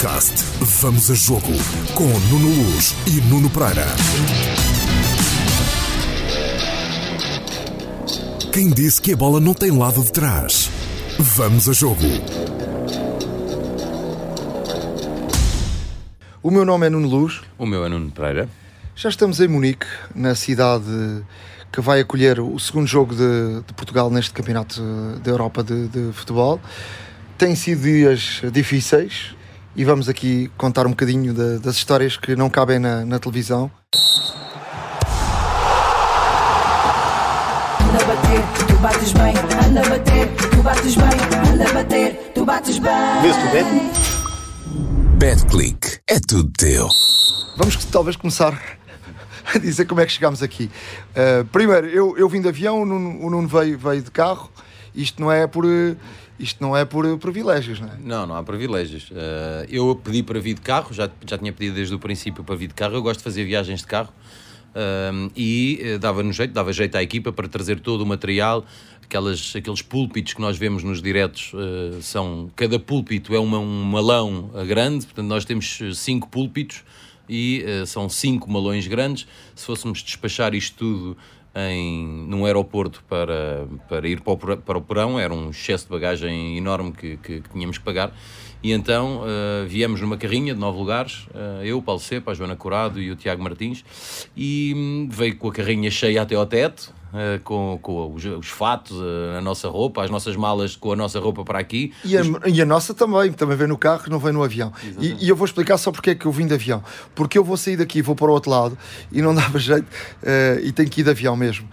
Podcast Vamos a Jogo com Nuno Luz e Nuno Pereira. Quem disse que a bola não tem lado de trás? Vamos a Jogo. O meu nome é Nuno Luz. O meu é Nuno Pereira. Já estamos em Munique, na cidade que vai acolher o segundo jogo de, de Portugal neste campeonato da Europa de, de futebol. Tem sido dias difíceis, e vamos aqui contar um bocadinho de, das histórias que não cabem na, na televisão. Anda a bater, tu bates bem, anda a bater, tu bates bem, anda a bater, tu bates bem. Vês tu, Beto? BetClick é tudo teu. Vamos talvez começar a dizer como é que chegámos aqui. Uh, primeiro, eu, eu vim de avião, o Nuno, o Nuno veio, veio de carro. Isto não é por isto não é por privilégios, não é? Não, não há privilégios. Uh, eu pedi para vir de carro, já, já tinha pedido desde o princípio para vir de carro. Eu gosto de fazer viagens de carro uh, e uh, dava no jeito, dava jeito à equipa para trazer todo o material. Aquelas, aqueles púlpitos que nós vemos nos diretos são. Cada púlpito é uma, um malão grande, portanto, nós temos cinco púlpitos e são cinco malões grandes. Se fôssemos despachar isto tudo em, num aeroporto para, para ir para o, para o porão, era um excesso de bagagem enorme que, que, que tínhamos que pagar. E então uh, viemos numa carrinha de nove lugares, uh, eu, Paulo Cepa, a Joana Curado e o Tiago Martins, e um, veio com a carrinha cheia até ao teto, Uh, com, com os, os fatos, a nossa roupa, as nossas malas com a nossa roupa para aqui. E a, e a nossa também, também vem no carro, não vem no avião. E, e, eu vou explicar só porque é que eu vim de avião. Porque eu vou sair daqui vou para o outro lado e não dava jeito e tenho que ir de avião mesmo.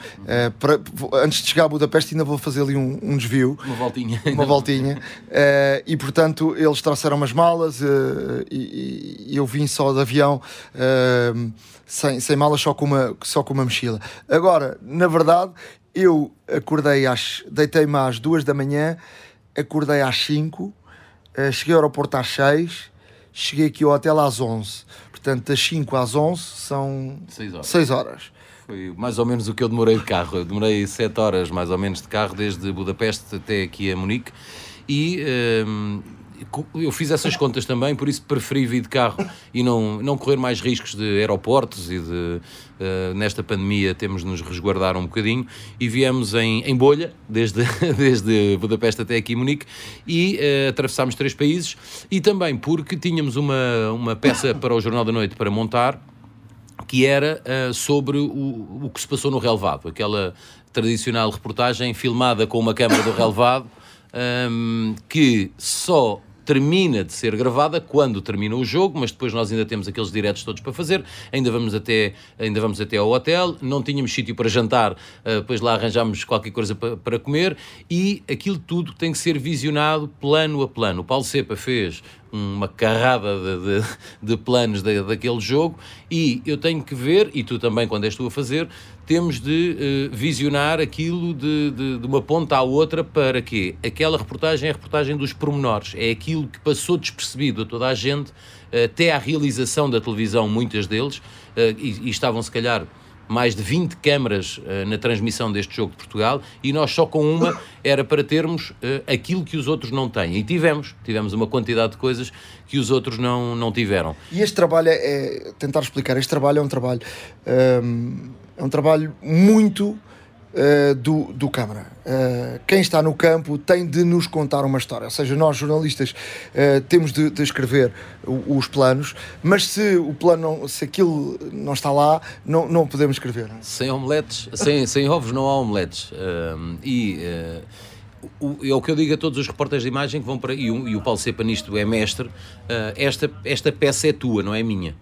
Para, antes de chegar a Budapeste ainda vou fazer ali um, um desvio. Uma voltinha. Uma voltinha. e portanto eles trouxeram umas malas e, e, eu vim só de avião sem, sem malas, só com, uma, só com uma mochila. Agora, na verdade, eu acordei às. deitei-me às duas da manhã, acordei às 5, uh, eh, cheguei ao aeroporto às 6, cheguei aqui ao hotel às 11. Portanto, das 5 às 11 são 6 horas. 6 horas. Foi mais ou menos o que eu demorei de carro. Eu demorei 7 horas mais ou menos de carro, desde Budapeste até aqui a Munique. E. Ehm, eu fiz essas contas também, por isso preferi vir de carro e não, não correr mais riscos de aeroportos e de uh, nesta pandemia temos de nos resguardar um bocadinho. E viemos em, em bolha, desde, desde Budapeste até aqui Munique e uh, atravessámos três países. E também porque tínhamos uma, uma peça para o Jornal da Noite para montar que era uh, sobre o, o que se passou no relevado, aquela tradicional reportagem filmada com uma câmara do relevado um, que só termina de ser gravada quando termina o jogo, mas depois nós ainda temos aqueles diretos todos para fazer, ainda vamos até, ainda vamos até ao hotel, não tínhamos sítio para jantar, depois lá arranjámos qualquer coisa para, comer. E aquilo tudo tem que ser visionado plano a plano. O Paulo Cepa fez uma carrada de, de, de planos daquele jogo. E eu tenho que ver, e tu também quando és tu a fazer, temos de uh, visionar aquilo de, de, de, uma ponta à outra para que aquela reportagem é a reportagem dos pormenores, é aquilo que passou despercebido a toda a gente, uh, até à realização da televisão, muitas deles, uh, e, e estavam se calhar mais de 20 câmaras na transmissão deste jogo de Portugal e nós só com uma era para termos aquilo que os outros não têm. E tivemos, tivemos uma quantidade de coisas que os outros não, não tiveram. E este trabalho é, é tentar explicar, este trabalho é um trabalho, um, é um trabalho muito uh, do, do Câmara. Uh, quem está no campo tem de nos contar uma história. Ou seja, nós jornalistas uh, temos de, de escrever o, os planos, mas se o plano, não, se aquilo não está lá, não, não podemos escrever. Sem omeletes, sem, sem ovos não há omeletes. e o, é o que eu digo a todos os repórteres de imagem que vão para. E o, e o Paulo Cepa nisto é mestre. esta, esta peça é tua, não é minha.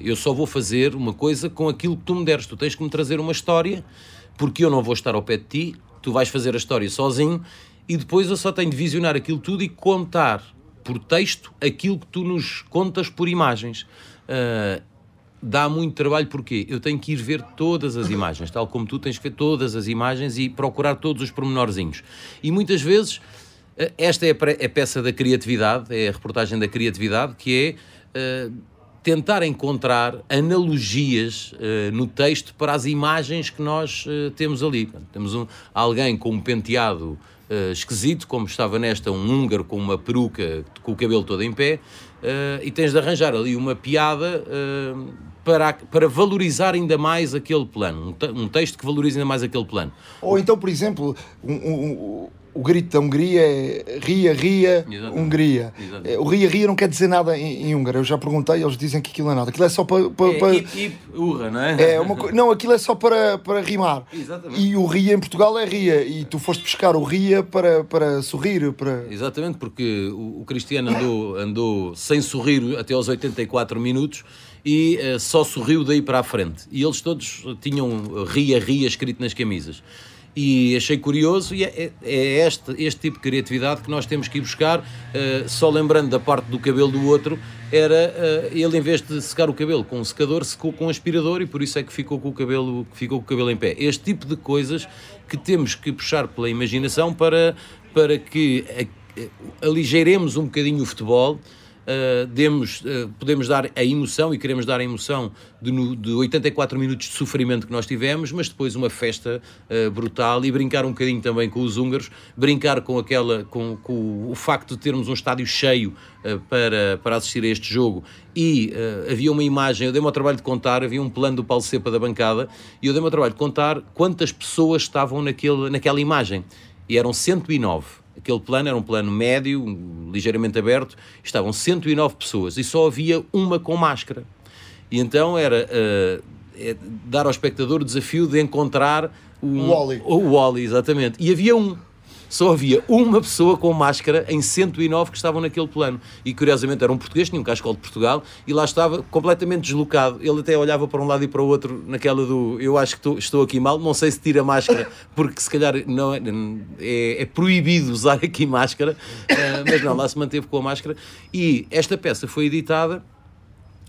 Eu só vou fazer uma coisa com aquilo que tu me deres. Tu tens que me trazer uma história porque eu não vou estar ao pé de ti, tu vais fazer a história sozinho e depois eu só tenho de visionar aquilo tudo e contar por texto aquilo que tu nos contas por imagens. Uh, dá muito trabalho porque eu tenho que ir ver todas as imagens, tal como tu tens que ver todas as imagens e procurar todos os pormenorzinhos. E muitas vezes ah, esta é a peça da criatividade, é a reportagem da criatividade, que é uh, tentar encontrar analogias uh, no texto para as imagens que nós uh, temos ali. Temos um, alguém com um penteado uh, esquisito, como estava nesta um húngaro com uma peruca, com o cabelo todo em pé, e tens de arranjar ali uma piada para, para valorizar ainda mais aquele plano, um, um, texto que valorize ainda mais aquele plano. Ou então, por exemplo, um, um, o grito da Hungria é ria, ria, Exatamente. Hungria. Exatamente. O ria, ria não quer dizer nada em, em húngaro. Eu já perguntei, eles dizem que aquilo é nada. Aquilo é só para. para, é, para... Ip, ip, urra, não é? é uma, não, aquilo é só para, para rimar. Exatamente. E o ria em Portugal é ria. E tu foste buscar o ria para, para sorrir. Para... Exatamente, porque o, o Cristiano andou, andou sem sorrir até aos 84 minutos e uh, só sorriu daí para a frente. E eles todos tinham ria, ria escrito nas camisas e achei curioso e é, é, é este, este tipo de criatividade que nós temos que ir buscar, uh, só lembrando da parte do cabelo do outro, era uh, ele em vez de secar o cabelo com um secador, secou com um aspirador e por isso é que ficou com o cabelo, ficou com o cabelo em pé. Este tipo de coisas que temos que puxar pela imaginação para, para que aligeiremos um bocadinho o futebol, uh, demos, uh, podemos dar a emoção e queremos dar a emoção de, de 84 minutos de sofrimento que nós tivemos, mas depois uma festa uh, brutal e brincar um bocadinho também com os húngaros, brincar com aquela com, com o facto de termos um estádio cheio para, para assistir a este jogo. E havia uma imagem, eu dei-me ao trabalho de contar, havia um plano do Paulo Cepa da bancada e eu dei-me ao trabalho de contar quantas pessoas estavam naquele, naquela imagem. E eram 109 Aquele plano era um plano médio, ligeiramente aberto, estavam 109 pessoas e só havia uma com máscara. E então era uh, dar ao espectador o desafio de encontrar um, o Wally. O Wally, exatamente. E havia um só havia uma pessoa com máscara em 109 que estavam naquele plano. E curiosamente era um português, tinha um cascol de Portugal, e lá estava completamente deslocado. Ele até olhava para um lado e para o outro, naquela do eu acho que estou, aqui mal, não sei se tira máscara, porque se calhar não é, é, é proibido usar aqui máscara, uh, mas não, lá se manteve com a máscara. E esta peça foi editada.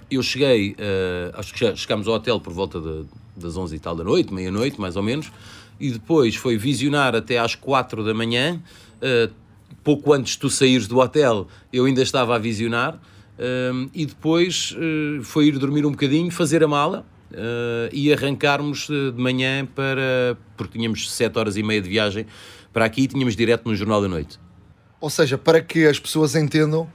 Eu cheguei, uh, acho que chegámos ao hotel por volta de, das 11 e tal da noite, meia-noite, mais ou menos e depois foi visionar até às 4 da manhã. Uh, pouco antes de tu saíres do hotel, eu ainda estava a visionar. Uh, e depois uh, foi ir dormir um bocadinho, fazer a mala e arrancarmos de manhã para. porque tínhamos 7 horas e meia de viagem para aqui e tínhamos direto no Jornal da Noite. Ou seja, para que as pessoas entendam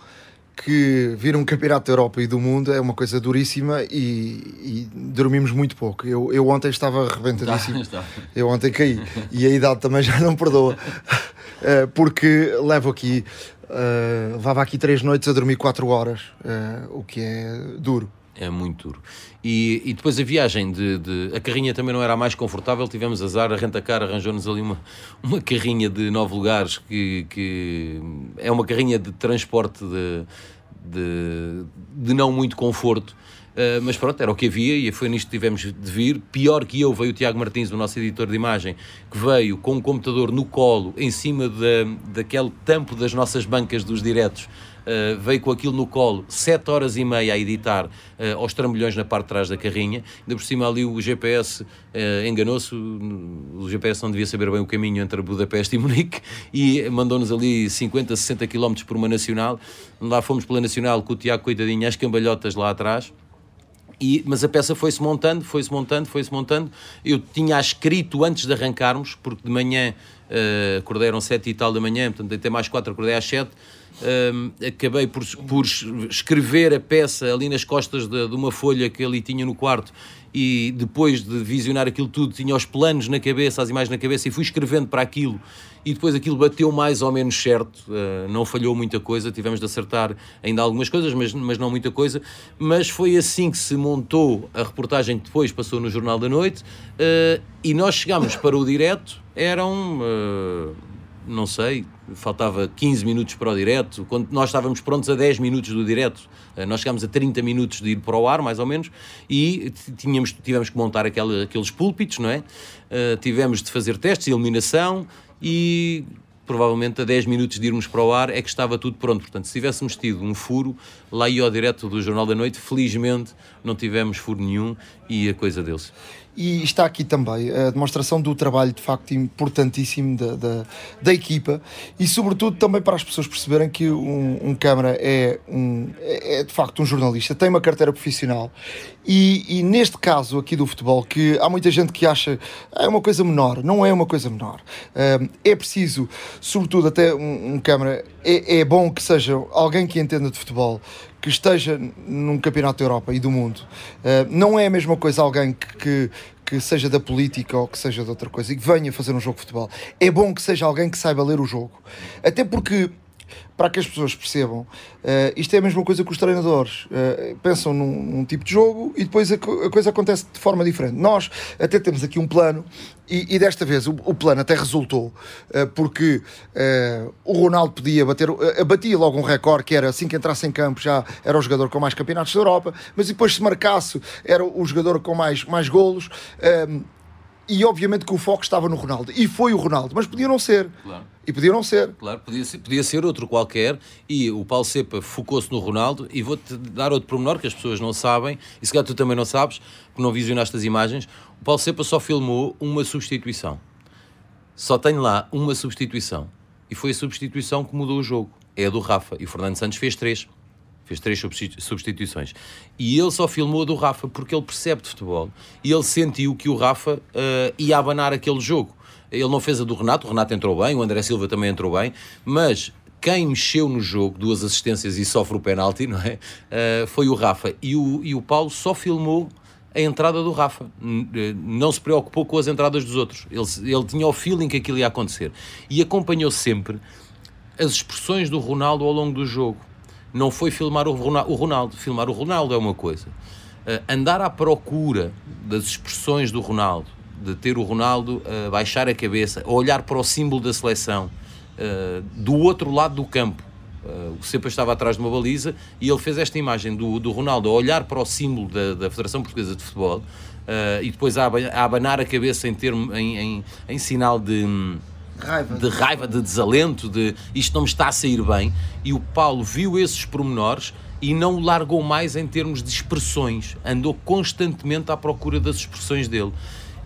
que vir um campeonato da Europa e do mundo é uma coisa duríssima e, e dormimos muito pouco. Eu, eu ontem estava arrebentadíssimo. Está, está. Eu ontem caí e a idade também já não perdoa. Uh, porque levo aqui, uh, levava aqui três noites a dormir quatro horas, uh, o que é duro. É muito duro. E, e depois a viagem de, de, A carrinha também não era a mais confortável, tivemos azar, a Rentacar arranjou-nos ali uma, uma carrinha de nove lugares que, que é uma carrinha de transporte de, de, de não muito conforto. Uh, mas pronto, era o que havia e foi nisto que tivemos de vir. Pior que eu veio o Tiago Martins, o nosso editor de imagem, que veio com um computador no colo, em cima da, daquele tampo das nossas bancas dos diretos, uh, veio com aquilo no colo, 7 horas e meia a editar uh, aos trambolhões na parte de trás da carrinha. Ainda por cima ali o GPS uh, enganou-se, o GPS não devia saber bem o caminho entre Budapeste e Munique e mandou-nos ali 50, 60 km por uma nacional. Lá fomos pela nacional com o Tiago, coitadinho, às cambalhotas lá atrás. E, mas a peça foi-se montando, foi-se montando, foi-se montando. Eu tinha escrito antes de arrancarmos, porque de manhã uh, acordei eram sete e tal da manhã, portanto até mais quatro acordei às sete um, acabei por, por escrever a peça ali nas costas de, de, uma folha que ele tinha no quarto e depois de visionar aquilo tudo tinha os planos na cabeça, as imagens na cabeça e fui escrevendo para aquilo. E depois aquilo bateu mais ou menos certo, uh, não falhou muita coisa, tivemos de acertar ainda algumas coisas, mas, mas não muita coisa, mas foi assim que se montou a reportagem que depois passou no Jornal da Noite. Uh, e nós chegámos para o direto, eram... Uh, não sei, faltava 15 minutos para o direto, quando nós estávamos prontos a 10 minutos do direto, eh, nós chegámos a 30 minutos de ir para o ar, mais ou menos, e tínhamos, tivemos que montar aquela, aqueles púlpitos, não é? Uh, tivemos de fazer testes, iluminação e provavelmente a 10 minutos de irmos para o ar é que estava tudo pronto. Portanto, se tivéssemos tido um furo, lá ia ao direto do Jornal da Noite, felizmente não tivemos furo nenhum e a coisa deu-se. E está aqui também a demonstração do trabalho de facto importantíssimo da, da, da equipa e, sobretudo, também para as pessoas perceberem que um, um câmara é, um, é, é de facto um jornalista, tem uma carteira profissional e, e, neste caso aqui do futebol, que há muita gente que acha é uma coisa menor, não é uma coisa menor. É preciso, sobretudo, até um, um câmara, é, é bom que seja alguém que entenda de futebol, que esteja num campeonato da Europa e do mundo. Não é a mesma coisa alguém que, que que seja da política ou que seja de outra coisa e que venha fazer um jogo de futebol. É bom que seja alguém que saiba ler o jogo. Até porque para que as pessoas percebam, uh, isto é a mesma coisa que os treinadores uh, pensam num, num, tipo de jogo e depois a, a, coisa acontece de forma diferente. Nós até temos aqui um plano e, e desta vez o, o, plano até resultou uh, porque o Ronaldo podia bater, batia logo um recorde que era assim que entrasse em campo já era o jogador com mais campeonatos da Europa, mas depois se marcasse era o jogador com mais, mais golos e obviamente que o foco estava no Ronaldo. E foi o Ronaldo, mas podia não ser. Claro. E podia não ser. Claro, podia ser, podia ser outro qualquer. E o Paulo Cepa focou-se no Ronaldo. E vou-te dar outro pormenor que as pessoas não sabem, e se calhar tu também não sabes, porque não visionaste as imagens. O Paulo Cepa só filmou uma substituição. Só tem lá uma substituição. E foi a substituição que mudou o jogo. É a do Rafa. E o Fernando Santos fez três. Fez três substituições. E ele só filmou a do Rafa porque ele percebe de futebol. E ele sentiu que o Rafa uh, ia abanar aquele jogo. Ele não fez a do Renato, o Renato entrou bem, o André Silva também entrou bem, mas quem mexeu no jogo, duas assistências e sofre o penalti, não é? Uh, foi o Rafa. E o, e o Paulo só filmou a entrada do Rafa. Eh, não se preocupou com as entradas dos outros. Ele, ele tinha o feeling que aquilo ia acontecer. E acompanhou sempre as expressões do Ronaldo ao longo do jogo não foi filmar o Ronaldo. Filmar o Ronaldo é uma coisa. Uh, andar à procura das expressões do Ronaldo, de ter o Ronaldo uh, baixar a cabeça, olhar para o símbolo da seleção uh, do outro lado do campo. O Cepa estava atrás de uma baliza e ele fez esta imagem do, do Ronaldo a olhar para o símbolo da, da Federação Portuguesa de Futebol e depois a, a abanar a cabeça em, termo, em, em, em sinal de. Raiva. de raiva, de desalento, de isto não me está a sair bem. E o Paulo viu esses pormenores e não o largou mais em termos de expressões, andou constantemente à procura das expressões dele.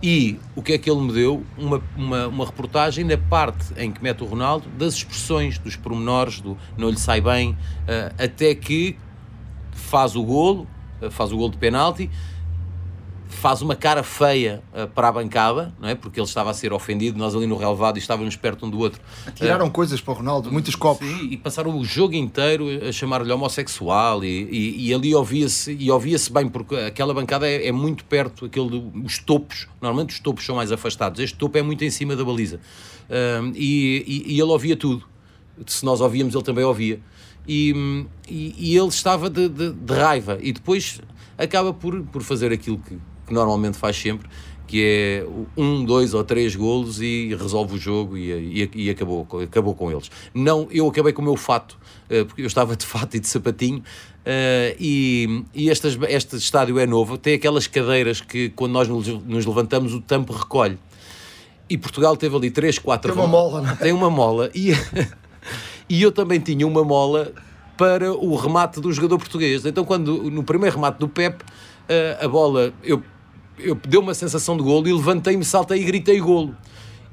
E o que é que ele me deu? Uma, uma, uma reportagem na parte em que mete o Ronaldo das expressões, dos pormenores, do não lhe sai bem, uh, até que faz o golo, uh, faz o golo de penalti, faz uma cara feia uh, para a bancada, não é? Porque ele estava a ser ofendido, nós ali no relevado e estávamos perto um do outro. Tiraram uh, coisas para o Ronaldo, muitos copos. Sim, e passaram o jogo inteiro a chamar-lhe homossexual e, e, e ali ouvia-se e ouvia-se bem, porque aquela bancada é, é muito perto, aquele, os topos, normalmente os topos são mais afastados, este topo é muito em cima da baliza. Uh, e, e, ele ouvia tudo. Se nós ouvíamos, ele também ouvia. E, ele estava de, de, de raiva e depois acaba por, por fazer aquilo que, que normalmente faz sempre, que é um, dois ou três golos e resolve o jogo e, e, e, acabou, acabou com eles. Não, eu acabei com o meu fato, uh, porque eu estava de fato e de sapatinho, uh, e, e este, este estádio é novo, tem aquelas cadeiras que quando nós nos levantamos o tampo recolhe. E Portugal teve ali 3, 4 Tem uma mola, não é? Tem uma mola. E, e eu também tinha uma mola para o remate do jogador português. Então, quando no primeiro remate do Pep, eh, a bola, eu eu deu uma sensação de golo e levantei-me, saltei e gritei golo.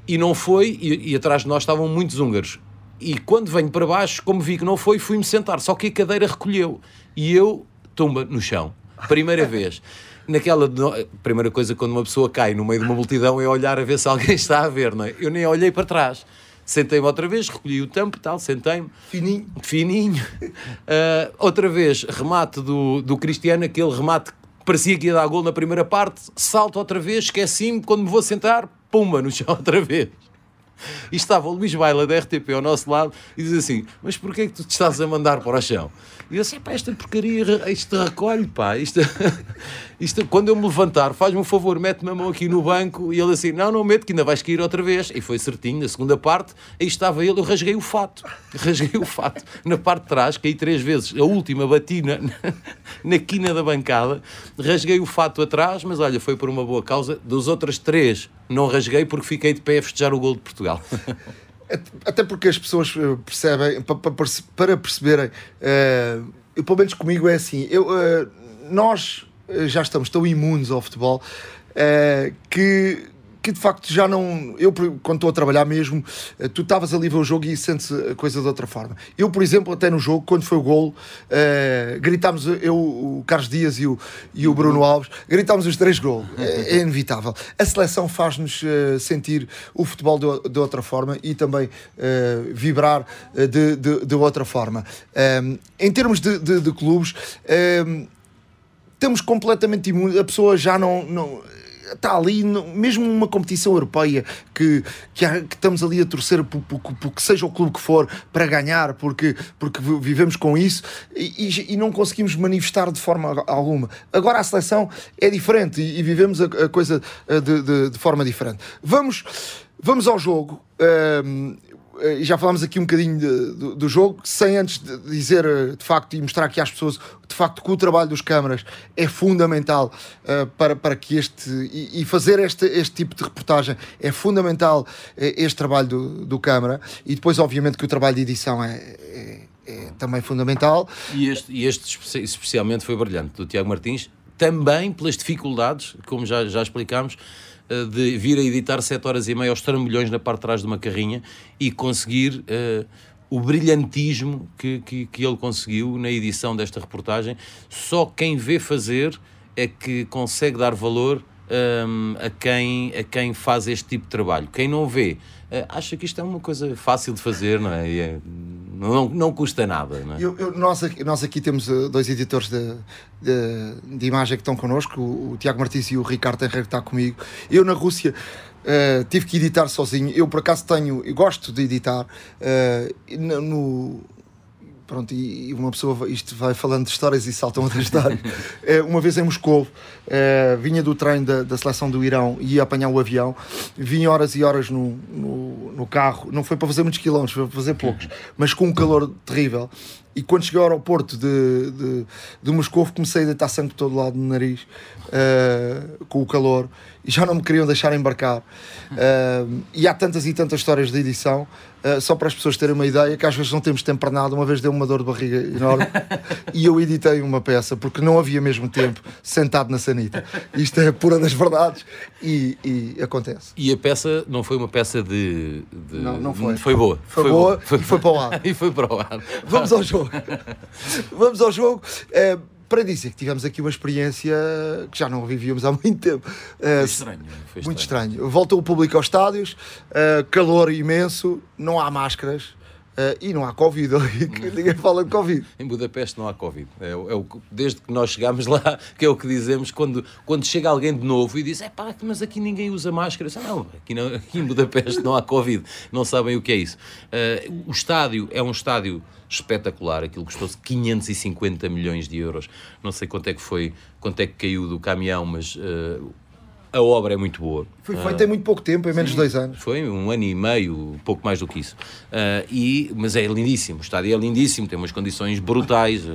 E não foi, e, e, atrás de nós estavam muitos húngaros. E quando venho para baixo, como vi que não foi, fui-me sentar, só que a cadeira recolheu. E eu, tumba no chão, primeira vez. Naquela primeira coisa quando uma pessoa cai no meio de uma multidão é olhar a ver se alguém está a ver, não é? Eu nem olhei para trás. Sentei-me outra vez, recolhi o tampo, tal, sentei-me. Fininho. Fininho. Uh, outra vez, remate do, do Cristiano, aquele remate parecia que ia dar gol na primeira parte, salto outra vez, esqueci-me, quando me vou sentar, pumba, no chão outra vez. E estava o Luís Baila da RTP ao nosso lado e diz assim: Mas porquê é que tu te estás a mandar para o chão? E eu pá, esta porcaria, isto recolhe, pá, isto, isto, quando eu me levantar, faz-me um favor, mete-me a mão aqui no banco. E ele assim: Não, não meto, que ainda vais cair outra vez. E foi certinho, na segunda parte, aí estava ele, eu rasguei o fato, rasguei o fato. Na parte de trás, caí três vezes, a última bati na, na quina da bancada, rasguei o fato atrás, mas olha, foi por uma boa causa. Dos outras três, não rasguei porque fiquei de pé a festejar o gol de Portugal. Até porque as pessoas eh, percebem, para perceberem, uh, pelo menos comigo é assim, eu, uh, nós já estamos tão imunes ao futebol eh, que, que de facto já não. Eu, quando estou a trabalhar mesmo, eh, tu estavas ali a ver o jogo e sentes a coisa de outra forma. Eu, por exemplo, até no jogo, quando foi o golo, eh, gritámos, eu, o Carlos Dias e o, e o Bruno Alves, gritámos os três golos. É, é inevitável. A seleção faz-nos eh, sentir o futebol de, de outra forma e também eh, vibrar de, de, de outra forma. Um, em termos de, de, de clubes. um, estamos completamente imunes, a pessoa já não. não Está ali, mesmo numa competição europeia que, que, há- que estamos ali a torcer por, por- por que seja o clube que for para ganhar, porque, porque vi- vivemos com isso e, e- não conseguimos manifestar de forma alguma. Agora a seleção é diferente e, e vivemos a, a coisa eh, de, de- de forma diferente. Vamos, vamos ao jogo. Ahm, eh, já falámos aqui um bocadinho de- do, do jogo, sem antes de dizer eh, de facto e mostrar aqui às pessoas de facto que o trabalho dos câmaras é fundamental eh, para, para que este e, e fazer este, este tipo de reportagem é fundamental este trabalho do, do câmara. E depois obviamente que o trabalho de edição é, é- é também fundamental. E este, e este espe- especialmente foi brilhante, do Tiago Martins, também pelas dificuldades, como já, já explicámos, de vir a editar 7 horas e meia aos trambolhões na parte de trás de uma carrinha e conseguir eh, o brilhantismo que, que, que ele conseguiu na edição desta reportagem. Só quem vê fazer é que consegue dar valor hum, a, quem, a quem faz este tipo de trabalho. Quem não vê, eh, acha que isto é uma coisa fácil de fazer, não é? E é- não, não custa nada, não é? Eu- eu- nós, aqui, nós aqui temos eh, dois editores de, de, de imagem que estão connosco, o, o Tiago Martins e o Ricardo Henrique que está comigo. Eu na Rússia eh, tive que editar sozinho. Eu por acaso tenho, eu gosto de editar no, no- Pronto, e uma pessoa, isto vai falando de histórias e saltam outras histórias. Eh, uma vez em Moscou, eh, vinha do treino da, da seleção do Irão e ia apanhar o avião, vinha horas e horas no, no, no carro, não foi para fazer muitos quilómetros, foi para fazer poucos, mas com um calor terrível. E quando cheguei ao aeroporto de, de, de Moscou, comecei a deitar sangue por todo lado no nariz, eh, com o calor, e já não me queriam deixar embarcar. Eh, e há tantas e tantas histórias de edição, eh, só para as pessoas terem uma ideia, que às vezes não temos tempo para nada. Uma vez deu uma dor de barriga enorme e eu editei uma peça, porque não havia mesmo tempo sentado na sanita. Isto é pura das verdades e, e acontece. E a peça não foi uma peça de. de- Não, não foi. Foi boa. Foi boa e foi para o ar. e foi para o ar. Vamos ao jogo. Vamos ao jogo. Eh, para dizer que tivemos aqui uma experiência que já não vivíamos há muito tempo. Eh, Foi estranho. Foi Muito estranho. Volta o público aos estádios, eh, calor imenso, não há máscaras eh, e não há Covid ninguém fala de Covid. Em Budapeste não há Covid. É, é o desde que nós chegámos lá, que é o que dizemos quando, quando chega alguém de novo e diz: é pá, mas aqui ninguém usa máscara. Disse, não, aqui, não, aqui em Budapeste não há Covid. Não sabem o que é isso. Eh, o estádio é um estádio espetacular. Aquilo custou 550 milhões de euros. Não sei quanto é que foi, quanto é que caiu do caminhão, mas eh, a obra é muito boa. Foi feito em muito pouco tempo, em menos de dois anos. Foi um ano e meio, pouco mais do que isso. Ah, e, mas é lindíssimo, o estádio é lindíssimo, tem umas condições brutais.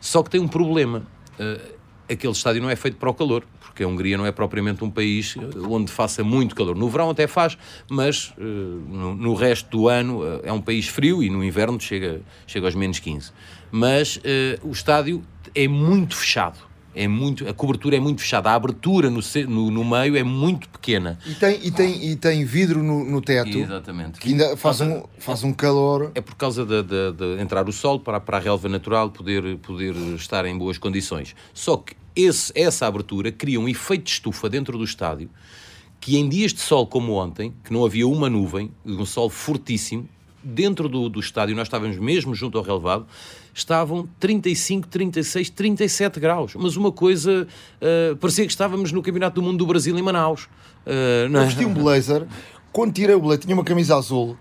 Só que tem um problema. ah, aquele estádio não é feito para o calor, porque a Hungria não é propriamente um país onde faça muito calor. No verão até faz, mas ah, no, no resto do ano é um país frio e no inverno chega, chega aos menos 15. Mas o estádio é muito fechado. É muito, a cobertura é muito fechada, a abertura no, no, no meio é muito pequena. E tem, e tem, e tem vidro no, no teto, Exatamente. que ainda faz um, faz um calor. É por causa de, de- de entrar o sol para, para a relva natural poder, poder estar em boas condições. Só que esse, essa abertura cria um efeito de estufa dentro do estádio que em dias de sol como ontem, que não havia uma nuvem, um sol fortíssimo, dentro do, do estádio, nós estávamos mesmo junto ao relevado, estavam 35, 36, 37 graus. Mas uma coisa, ah, parecia que estávamos no Campeonato do Mundo do Brasil em Manaus. Ah, não Eu é? vesti um blazer, quando tirei o blazer, tinha uma camisa azul.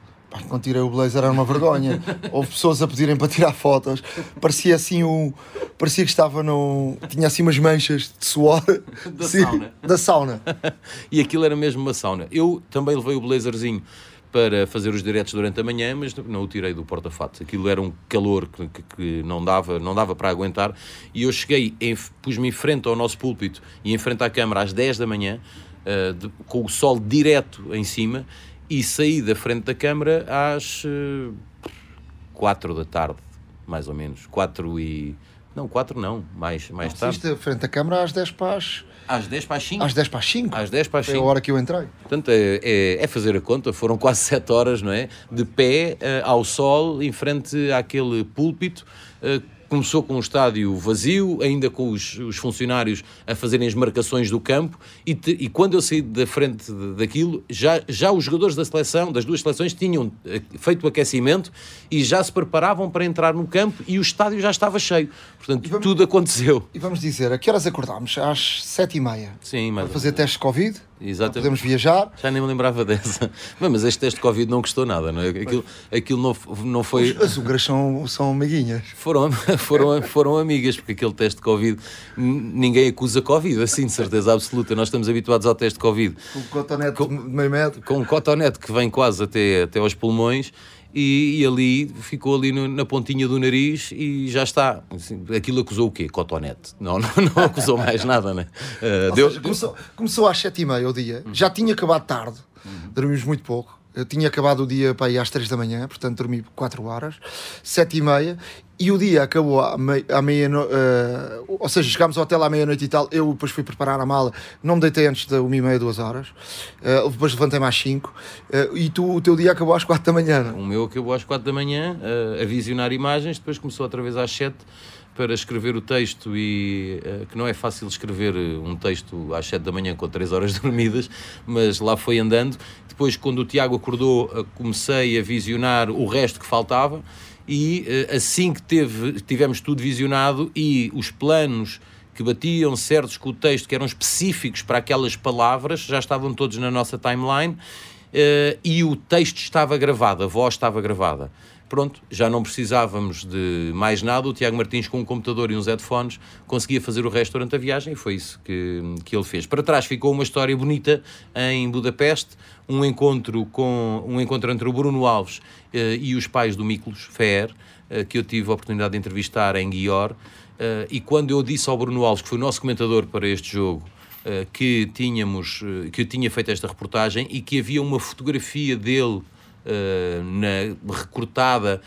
Quando tirei o blazer era uma vergonha. Houve pessoas a pedirem para tirar fotos. Parecia assim um. Parecia que estava no. Tinha assim umas manchas de suor. Da Sim, sauna. Da sauna. e aquilo era mesmo uma sauna. Eu também levei o blazerzinho para fazer os diretos durante a manhã, mas não o tirei do porta-fatos. Aquilo era um calor que, que- que não, dava, não dava para aguentar. E eu cheguei, pus-me em frente ao nosso púlpito e em frente à câmara às 10 da manhã, ah, de- com o sol direto em cima, e saí da frente da câmara às 4 da tarde, mais ou menos. 4 e Não, 4 não, mais, mais tarde. Isto frente à câmara às 10 para as, Às 10 para as 5. às 10 para as 5. Às 10 para as Foi a 5. hora que eu entrei. Portanto, é, é- é fazer a conta, foram quase 7 horas, não é? De pé eh, ao sol, em frente àquele púlpito. eh, começou com o estádio vazio, ainda com os, os funcionários a fazerem as marcações do campo, e, te- e quando eu saí da frente de- daquilo, já, já os jogadores da seleção, das duas seleções, tinham eh, feito o aquecimento e já se preparavam para entrar no campo e o estádio já estava cheio. Portanto, vamos- tudo aconteceu. E vamos dizer, a que horas acordámos? Às 7h30. Sim, mas Para fazer teste de Covid. Exatamente. Podemos viajar. Já nem me lembrava dessa. Bem, Mas este teste de Covid não custou nada, não é? Aquilo, aquilo não, não foi. As húngaras são, são amiguinhas. Foram, foram, foram amigas, porque aquele teste de Covid, ninguém acusa Covid, assim, de certeza absoluta. Nós estamos habituados ao teste de Covid Com o cotonete de meio metro. com um cotonete que vem quase até, até aos pulmões. E, e ali ficou ali no- na pontinha do nariz e já está. Assim, aquilo acusou o quê? Cotonete. Não, não, não acusou mais nada, né? Uh, deu, seja, começou, começou às 7h30 o dia. Já tinha acabado tarde. Dormimos muito pouco. Eu tinha acabado o dia para ir às 3 da manhã, portanto dormi 4 horas, 7 e meia, e o dia acabou à, mei- à meia-noite, ou seja, chegámos ao hotel à meia-noite e tal, eu depois fui preparar a mala, não me deitei antes da 1 e meia, 2 horas, Eh, depois levantei-me às 5, eh, e tu, o teu dia acabou às 4 da manhã, é? O meu acabou às 4 da manhã uh, a visionar imagens, depois começou outra vez às 7 para escrever o texto e uh, que não é fácil escrever uh, um texto às 7 da manhã com 3 horas dormidas, mas lá foi andando. Depois, quando o Tiago acordou, uh, comecei a visionar o resto que faltava e uh, assim que teve, tivemos tudo visionado e os planos que batiam certos com o texto, que eram específicos para aquelas palavras, já estavam todos na nossa timeline eh, e o texto estava gravado, a voz estava gravada. Pronto, já não precisávamos de mais nada. O Tiago Martins, com um computador e uns headphones, conseguia fazer o resto durante a viagem e foi isso que, que ele fez. Para trás ficou uma história bonita em Budapeste, um encontro, com, um encontro entre o Bruno Alves eh, e os pais do Miklos Fer, eh, que eu tive a oportunidade de entrevistar em Guior. Eh, e quando eu disse ao Bruno Alves, que foi o nosso comentador para este jogo, eh, que tínhamos, eh, que eu tinha feito esta reportagem e que havia uma fotografia dele eh, na, recortada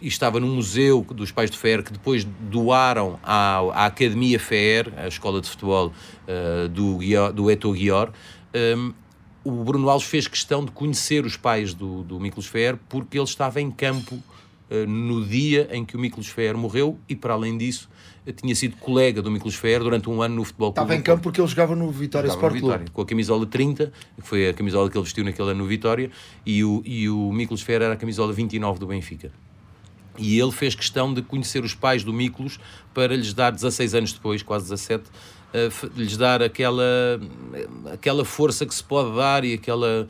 e estava no museu dos pais de Fer que depois doaram à, à Academia Fer, a escola de futebol eh, do, do Eto Guior. O Bruno Alves fez questão de conhecer os pais do, do Miklos Fer porque ele estava em campo eh, no dia em que o Miklos Fer morreu e, para além disso, eh, tinha sido colega do Miklos Fer durante um ano no Futebol Clube Estava em campo porque ele jogava no Vitória Jogava Sport Clube. Vitória, com a camisola 30, que foi a camisola que ele vestiu naquele ano no Vitória, e o, e o Miklos Fer era a camisola 29 do Benfica. E ele fez questão de conhecer os pais do Miklos para lhes dar, 16 anos depois, quase 17, eh, f- lhes dar aquela, aquela força que se pode dar e aquela,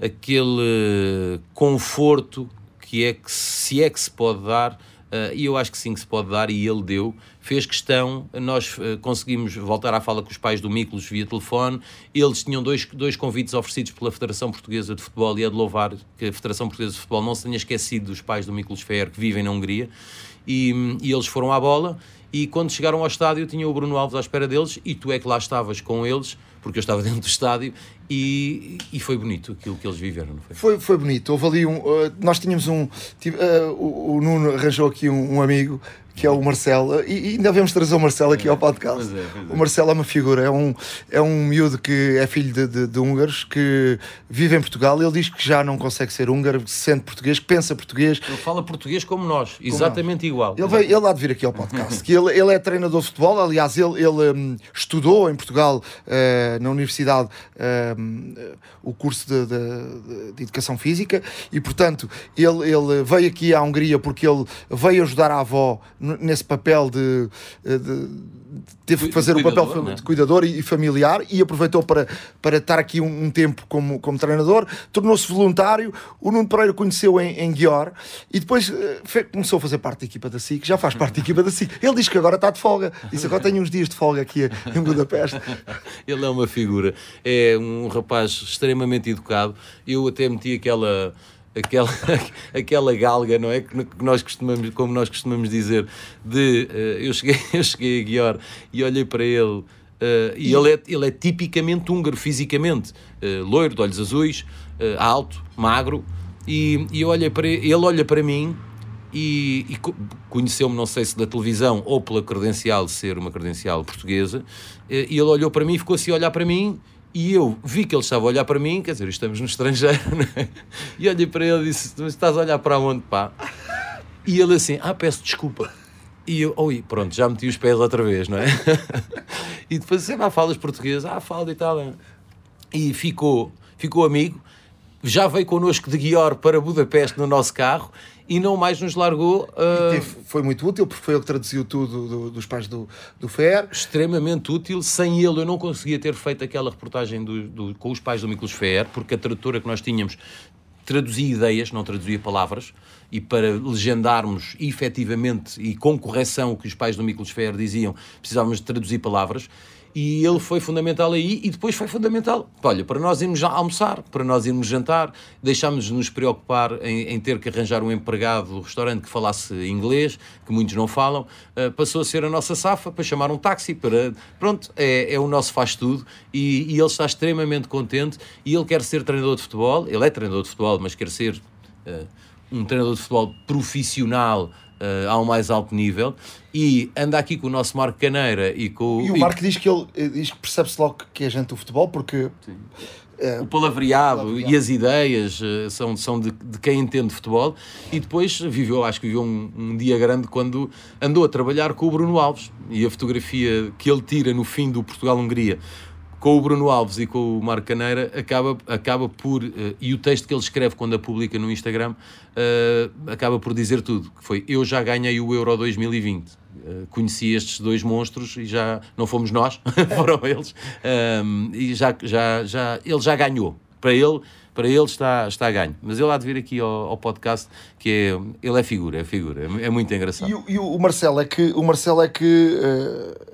aquele conforto que é que se é que se pode dar eh, e eu acho que sim que se pode dar e ele deu. Fez questão, nós eh, conseguimos voltar à fala com os pais do Miklos via telefone, eles tinham dois, dois convites oferecidos pela Federação Portuguesa de Futebol e é de louvar que a Federação Portuguesa de Futebol não se tenha esquecido dos pais do Miklos Fer que vivem na Hungria. E, e eles foram à bola e quando chegaram ao estádio tinha o Bruno Alves à espera deles e tu é que lá estavas com eles porque eu estava dentro do estádio e, e foi bonito aquilo que eles viveram, não foi? Foi, foi bonito. Houve ali um. uh, nós tínhamos um. tive- uh, o, o Nuno arranjou aqui um, um amigo que é o Marcelo, e, e ainda devemos trazer o Marcelo aqui ao podcast. é, é. O Marcelo é uma figura, é um, é um miúdo que é filho de, de, de húngaros, que vive em Portugal. Ele diz que já não consegue ser húngaro, se sente português, que pensa português. Ele fala português como nós, exatamente igual. Ele, veio, ele há de vir aqui ao podcast. que ele, ele é treinador de futebol, aliás, ele, ele hum, estudou em Portugal, eh, na Universidade, hum, eh, o curso de, de- de Educação Física e, portanto, ele, ele veio aqui à Hungria porque ele veio ajudar a avó nesse papel de. eh, de- teve que fazer o papel né? de cuidador e, e familiar e aproveitou para, para estar aqui um, um tempo como, como treinador, tornou-se voluntário. O Nuno Pereira conheceu em, em Guior e depois eh, fe- começou a fazer parte da equipa da SIC, já faz parte da equipa da SIC. Ele diz que agora está de folga, disse agora tenho uns dias de folga aqui em Budapeste. Ele é uma figura, é um rapaz extremamente educado. Eu até meti aquela aquela aquela galga, não é que nós costumamos, como nós costumamos dizer, de eh, eu cheguei eu cheguei a Guior e olhei para ele eh, e ele é, ele é tipicamente húngaro fisicamente, eh, loiro, de olhos azuis, alto, magro, e, e olhei para ele, olha para mim e, e co- conheceu-me, não sei se da televisão ou pela credencial de ser uma credencial portuguesa, e ele olhou para mim e ficou assim a olhar para mim. E eu vi que ele estava a olhar para mim, quer dizer, estamos no estrangeiro, né? E olhei para ele e disse: "Tu Estás a olhar para onde, pá? E ele assim: Ah, peço desculpa. E eu, oi, pronto, já meti os pés outra vez, não é? e depois sempre ah, falas português, ah, falo tal. é. E ficou, ficou amigo, já veio connosco de Guior para Budapeste no nosso carro e não mais nos largou. Teve- foi muito útil porque foi ele que traduziu tudo do- dos pais do, do FER. extremamente útil. Sem ele, eu não conseguia ter feito aquela reportagem do- do- com os pais do Miklos Fer, porque a tradutora que nós tínhamos traduzia ideias, não traduzia palavras, e para legendarmos efetivamente e com correção o que os pais do Miklos Fer diziam, precisávamos de traduzir palavras. E ele foi fundamental aí e depois foi fundamental. Olha, para nós irmos almoçar, para nós irmos jantar, deixámos de nos preocupar em, em ter que arranjar um empregado do restaurante que falasse inglês, que muitos não falam. Uh, passou a ser a nossa safa para chamar um táxi. Para, pronto, é, é o nosso faz-tudo e, e ele está extremamente contente. E ele quer ser treinador de futebol. Ele é treinador de futebol, mas quer ser uh, um treinador de futebol profissional uh, ao mais alto nível. E anda aqui com o nosso Marco Caneira e com E o Marco diz que ele eh, diz que percebe-se logo que é gente do futebol porque o palavreado e as ideias eh, são, são de, de quem entende futebol. E depois viveu, acho que viveu um, um dia grande quando andou a trabalhar com o Bruno Alves. E a fotografia que ele tira no fim do Portugal-Hungria com o Bruno Alves e com o Marco Caneira acaba, acaba por, eh, e o texto que ele escreve quando a publica no Instagram eh, acaba por dizer tudo, que foi eu já ganhei o Euro 2020 Uh, conheci estes dois monstros e já não fomos nós, foram eles, um, e já, já, já, ele já ganhou. Para ele, para ele está, está ganho. Mas ele há de vir aqui ao, ao podcast, que é, ele é figura, é figura, é, é muito engraçado. E, e o Marcelo é que o Marcelo é que eh,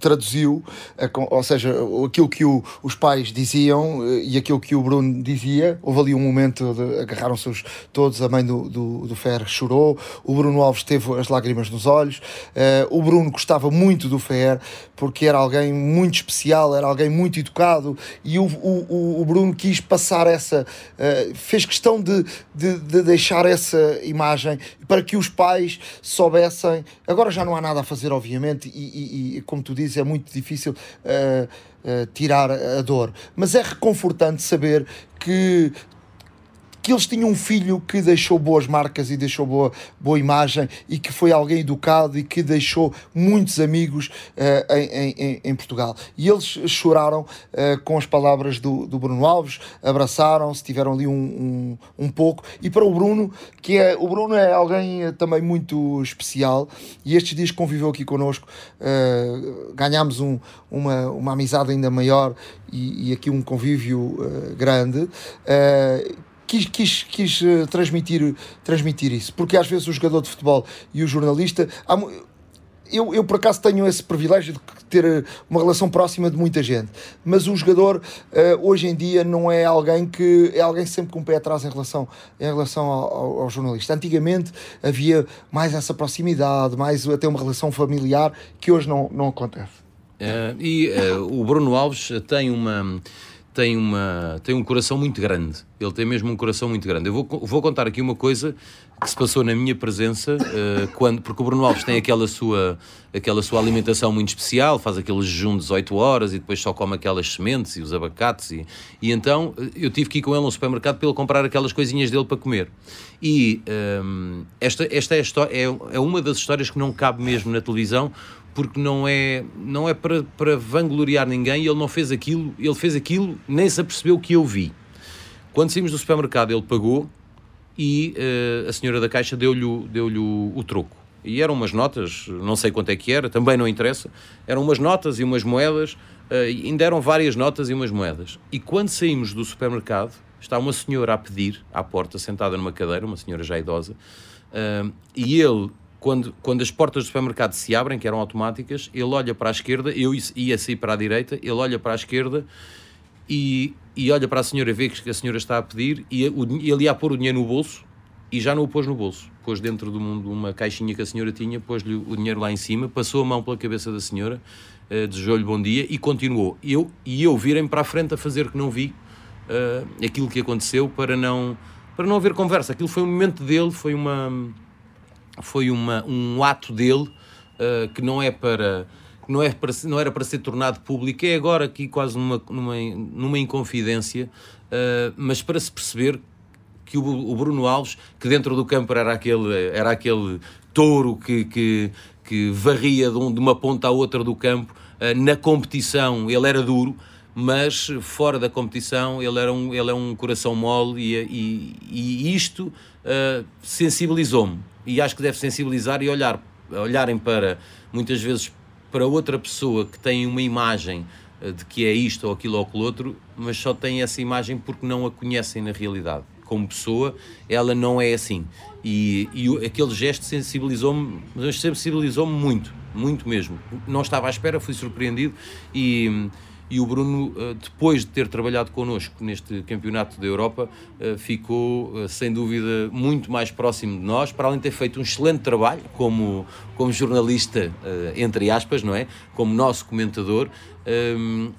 traduziu, ou seja, aquilo que o- os pais diziam eh, e aquilo que o Bruno dizia. Houve ali um momento agarraram-se os- todos, a mãe do, do, do Fer chorou, o Bruno Alves teve as lágrimas nos olhos, eh, o Bruno gostava muito do Fer porque era alguém muito especial, era alguém muito educado e o, o, o- o Bruno quis passar essa, eh, fez questão de, de, de deixar essa imagem para que os pais soubessem. Agora já não há nada a fazer, obviamente, e, e- e, como tu dizes, é muito difícil eh, eh, tirar a dor, mas é reconfortante saber que que eles tinham um filho que deixou boas marcas e deixou boa, boa imagem e que foi alguém educado e que deixou muitos amigos eh, em, em- em Portugal. E eles choraram eh, com as palavras do, do Bruno Alves, abraçaram-se, tiveram ali um, um, um pouco. E para o Bruno, que é o Bruno é alguém eh, também muito especial e estes dias conviveu aqui connosco, eh, ganhámos um, uma, uma amizade ainda maior e, e aqui um convívio grande. Quis, quis, quis eh, transmitir, transmitir isso, porque às vezes o jogador de futebol e o jornalista. há eu, eu, por acaso, tenho esse privilégio de ter eh, uma relação próxima de muita gente, mas o jogador eh, hoje em dia não é alguém que é alguém sempre com o pé atrás em relação, em relação ao, ao- ao jornalista. Antigamente havia mais essa proximidade, mais até uma relação familiar que hoje não, não acontece. Eh, e eh, o Bruno Alves tem uma tem uma tem um coração muito grande. Ele tem mesmo um coração muito grande. Eu vou, vou contar aqui uma coisa que se passou na minha presença eh, quando porque o Bruno Alves tem aquela sua aquela sua alimentação muito especial faz aquele jejum de 18 horas e depois só come aquelas sementes e os abacates e, e então eh, eu tive que ir com ele no supermercado para ele comprar aquelas coisinhas dele para comer. E ehm, esta esta é, é, é uma das histórias que não cabe mesmo na televisão porque não é, não é para, para vangloriar ninguém, ele não fez aquilo, ele fez aquilo, nem se apercebeu que eu vi. Quando saímos do supermercado, ele pagou e eh, a senhora da caixa deu-lhe deu-lhe o, o troco. E eram umas notas, não sei quanto é que era, também não interessa, eram umas notas e umas moedas, e ainda eram várias notas e umas moedas. E quando saímos do supermercado, está uma senhora a pedir à porta, sentada numa cadeira, uma senhora já idosa, eh, e ele quando, quando as portas do supermercado se abrem, que eram automáticas, ele olha para a esquerda, eu ia- sair para a direita, ele olha para a esquerda e, e olha para a senhora, vê que a senhora está a pedir e ele ia pôr o dinheiro no bolso e já não o pôs no bolso. Pôs dentro de, um- uma caixinha que a senhora tinha, pôs-lhe o dinheiro lá em cima, passou a mão pela cabeça da senhora, eh, desejou-lhe bom dia e continuou. Eu, e eu virem para a frente a fazer que não vi eh, aquilo que aconteceu para não para não haver conversa. Aquilo foi um momento dele, foi, uma, foi uma, um ato dele uh, que não é para. Não, é para, não era para ser tornado público, é agora aqui quase numa, numa, numa inconfidência, uh, mas para se perceber que o, o, Bruno Alves, que dentro do campo era aquele, era aquele touro que, que, que varria de, um, de, uma ponta à outra do campo, uh, na competição ele era duro, mas fora da competição ele, era um, ele é um coração mole e, e, e isto uh, sensibilizou-me. E acho que deve sensibilizar e olhar, olharem para, muitas vezes, para outra pessoa que tem uma imagem uh, de que é isto ou aquilo ou aquilo outro, mas só tem essa imagem porque não a conhecem na realidade. Como pessoa, ela não é assim. E, e aquele gesto sensibilizou-me, mas sensibilizou-me muito, muito mesmo. Não estava à espera, fui surpreendido e e o Bruno, eh, depois de ter trabalhado connosco neste campeonato da Europa, eh, ficou eh, sem dúvida muito mais próximo de nós, para além de ter feito um excelente trabalho como, como jornalista, entre aspas, não é? Como nosso comentador. Ehm,